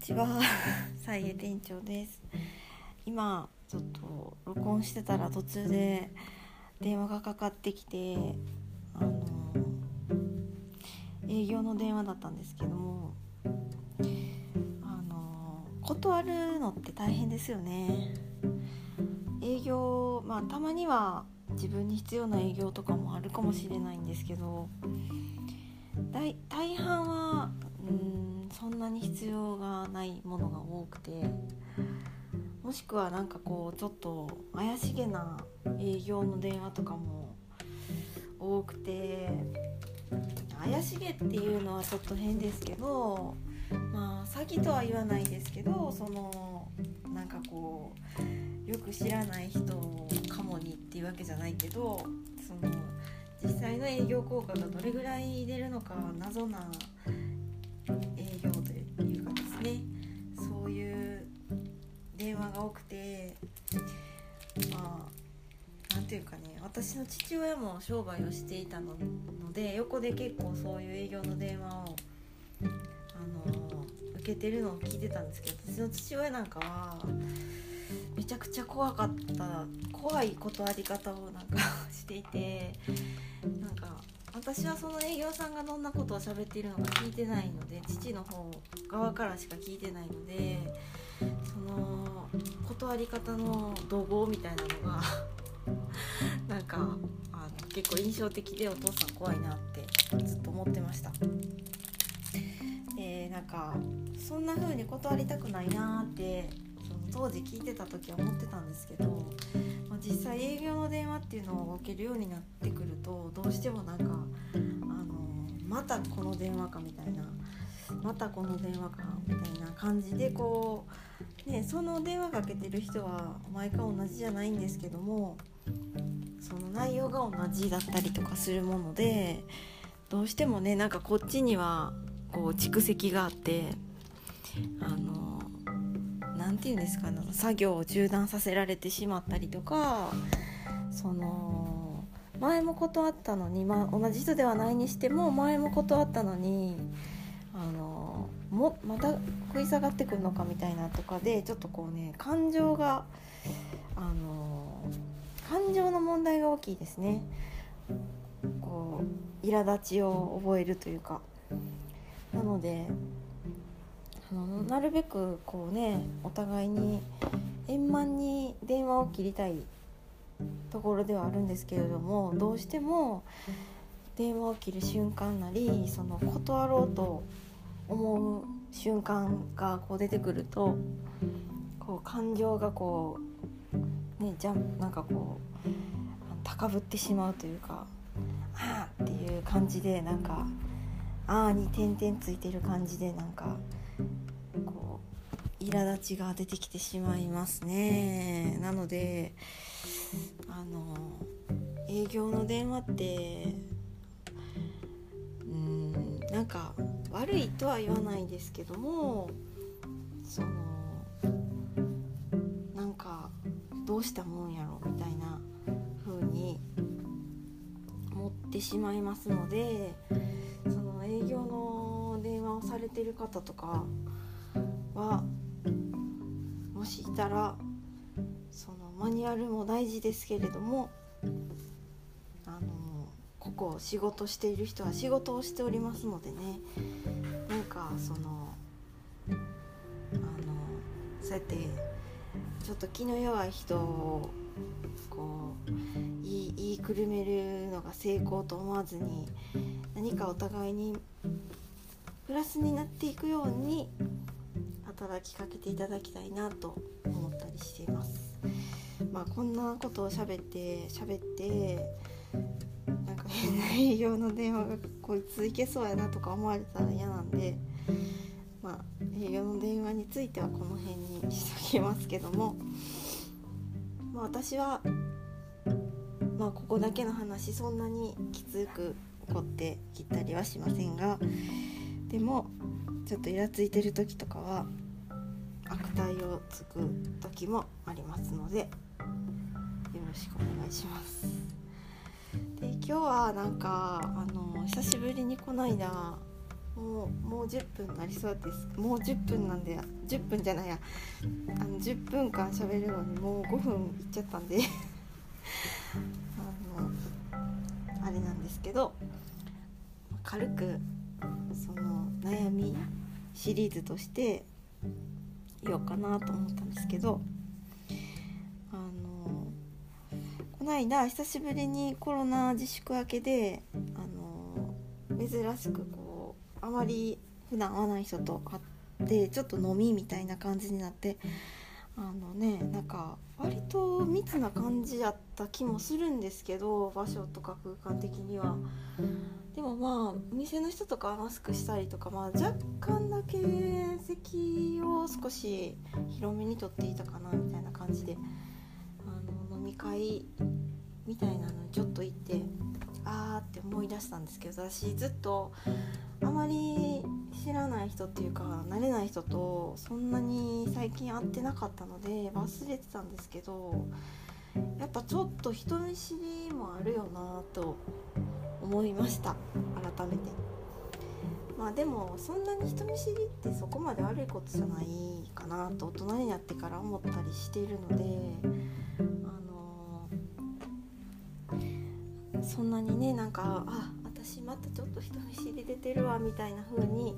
ちは、さいえ店長です。今ちょっと録音してたら途中で電話がかかってきて、あの営業の電話だったんですけども、あの断るのって大変ですよね。営業まあたまには自分に必要な営業とかもあるかもしれないんですけど。大大半はそんなに必要がないものが多くてもしくはなんかこうちょっと怪しげな営業の電話とかも多くて怪しげっていうのはちょっと変ですけどまあ詐欺とは言わないですけどそのなんかこうよく知らない人をかもにっていうわけじゃないけどその実際の営業効果がどれぐらい出るのか謎なが多くてまあなんていうかね私の父親も商売をしていたので横で結構そういう営業の電話をあの受けてるのを聞いてたんですけど私の父親なんかはめちゃくちゃ怖かった怖い断り方をなんか していてなんか私はその営業さんがどんなことを喋っているのか聞いてないので父の方側からしか聞いてないので断り方の怒号みたいなのが なんかあの結構印象的でお父さん怖いなってずっと思ってました。でなんかそんな風に断りたくないなってその当時聞いてた時は思ってたんですけど、まあ、実際営業の電話っていうのを受けるようになってくるとどうしてもなんかあのまたこの電話かみたいなまたこの電話かみたいな感じでこう、ね、その電話かけてる人は毎回同じじゃないんですけどもその内容が同じだったりとかするものでどうしてもねなんかこっちにはこう蓄積があってあの何て言うんですかね作業を中断させられてしまったりとかその前も断ったのに、まあ、同じ人ではないにしても前も断ったのにもまた食い下がってくるのかみたいなとかでちょっとこうね感情があの感情の問題が大きいですね。こう苛立ちを覚えるというかなのであのなるべくこうねお互いに円満に電話を切りたいところではあるんですけれどもどうしても電話を切る瞬間なりその断ろうと思う瞬間がこう出てくるとこう感情がこうねじゃなんかこう高ぶってしまうというかああっていう感じでなんかああに点々ついてる感じでなんかこう苛立ちが出てきてしまいますね。なのであの営業の電話ってうんなんか悪いとは言わないですけどもそのなんかどうしたもんやろみたいな風に思ってしまいますのでその営業の電話をされてる方とかはもしいたらそのマニュアルも大事ですけれどもあのここ仕事している人は仕事をしておりますのでねなんかそのあのそうやってちょっと気の弱い人をこう言い言いくるめるのが成功と思わずに何かお互いにプラスになっていくように働きかけていただきたいなと思ったりしています。まあこんなことを喋って喋ってなんか変な営業の電話がこいついけそうやなとか思われたら嫌なんでまあ営業の電話についてはこの辺にしときますけども、まあ、私はまあここだけの話そんなにきつく凝って切ったりはしませんがでもちょっとイラついてる時とかは悪態をつく時もありますのでよろしくお願いします。今日はなんかあの久しぶりにこの間もうもう10分なりそうです。もう10分なんで10分じゃないや。あの10分間喋るのにもう5分いっちゃったんで。あのあれなんですけど軽くその悩みシリーズとして言おうかなと思ったんですけど間久しぶりにコロナ自粛明けであの珍しくこうあまり普段会わない人と会ってちょっと飲みみたいな感じになってあのねなんか割と密な感じやった気もするんですけど場所とか空間的には。でもまあお店の人とかマスクしたりとか、まあ、若干だけ席を少し広めにとっていたかなみたいな感じで会みたいなのにちょっと行ってあーって思い出したんですけど私ずっとあまり知らない人っていうか慣れない人とそんなに最近会ってなかったので忘れてたんですけどやっぱちょっと人見知りもあるよなと思いました改めて。まあでもそんなに人見知りってそこまで悪いことじゃないかなと大人になってから思ったりしているのでそんなにねなんかあ私またちょっと人見知り出てるわみたいな風に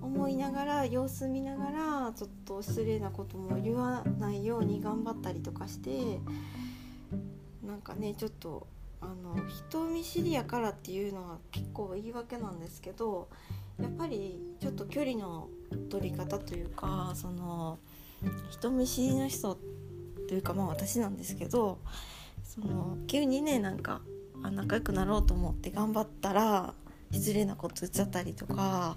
思いながら様子見ながらちょっと失礼なことも言わないように頑張ったりとかしてなんかねちょっとあの人見知りやからっていうのは結構言い訳なんですけどやっぱりちょっと距離の取り方というかその人見知りの人というかまあ私なんですけどその急にねなんかあ仲良くなろうと思って頑張ったら失礼なこと言っちゃったりとか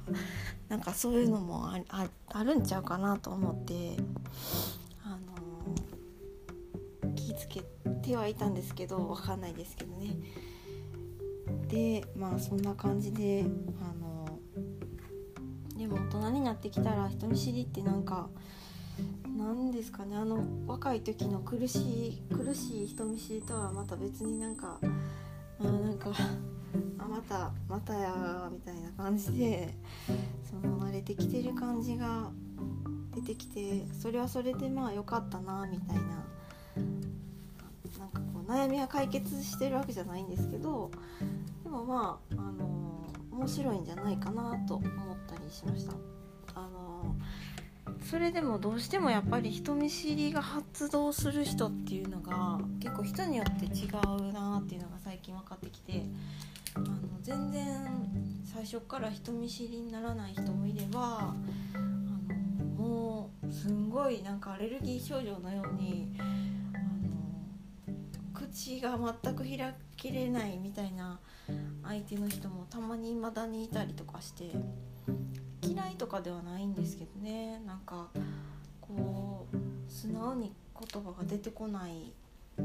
なんかそういうのもあるんちゃうかなと思ってあの気付けてはいたんですけど分かんないですけどね。でまあそんな感じであのでも大人になってきたら人見知りってなんか何ですかね。あの若い時の苦しい苦しい人見知りとはまた別になんかあなんかあまたまたやみたいな感じでその慣れてきてる感じが出てきてそれはそれでまあ良かったなみたいななんかこう悩みは解決してるわけじゃないんですけどでもまあ、あの面白いんじゃないかなと思ったりしました。あのそれでもどうしてもやっぱり人見知りが発動する人っていうのが結構人によって違うなっていうの近分かってきてあの全然最初から人見知りにならない人もいればあのもうすんごいなんかアレルギー症状のようにあの口が全く開けれないみたいな相手の人もたまに未だにいたりとかして。嫌いとかではないんですけどねなんかこう素直に言葉が出てこない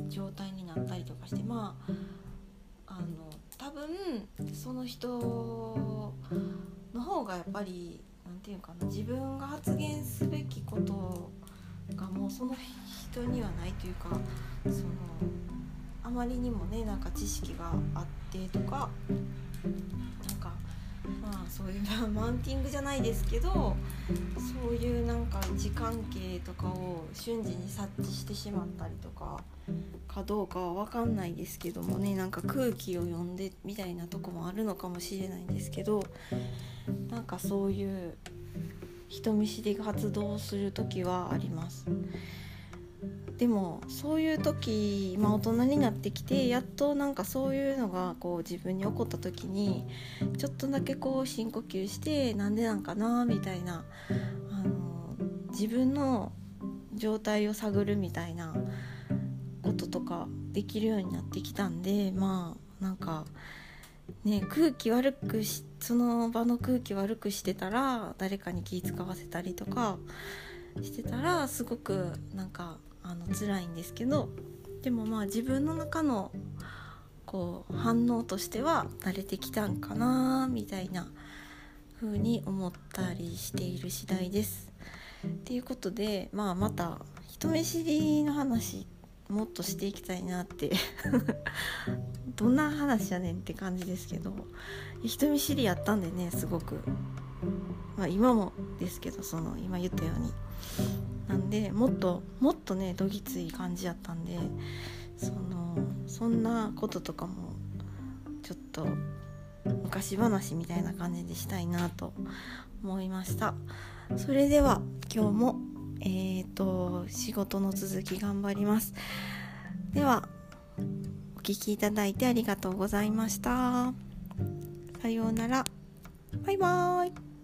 状態になったりとかしてまああの多分その人の方がやっぱり何て言うかな自分が発言すべきことがもうその人にはないというかそのあまりにもねなんか知識があってとかなんかまあそういうマウンティングじゃないですけどそういうなんか位置関係とかを瞬時に察知してしまったりとかかどうかは分かんないですけどもねなんか空気を読んでみたいなとこもあるのかもしれないんですけどなんかそういう人見知りが発動する時はあります。でもそういう時、まあ、大人になってきてやっとなんかそういうのがこう自分に起こった時にちょっとだけこう深呼吸してなんでなんかなみたいなあの自分の状態を探るみたいなこととかできるようになってきたんでまあなんかね空気悪くしその場の空気悪くしてたら誰かに気使わせたりとかしてたらすごくなんかあの辛いんですけどでもまあ自分の中のこう反応としては慣れてきたんかなみたいな風に思ったりしている次第です。っていうことで、まあ、また人見知りの話もっとしていきたいなって。どんな話やねんって感じですけど人見知りやったんでねすごく、まあ、今もですけどその今言ったように。なんでもっともっとねどぎつい感じやったんでそのそんなこととかもちょっと昔話みたいな感じでしたいなと思いました。それでは今日もえっ、ー、と仕事の続き頑張ります。ではお聴きいただいてありがとうございました。さようなら。バイバーイ。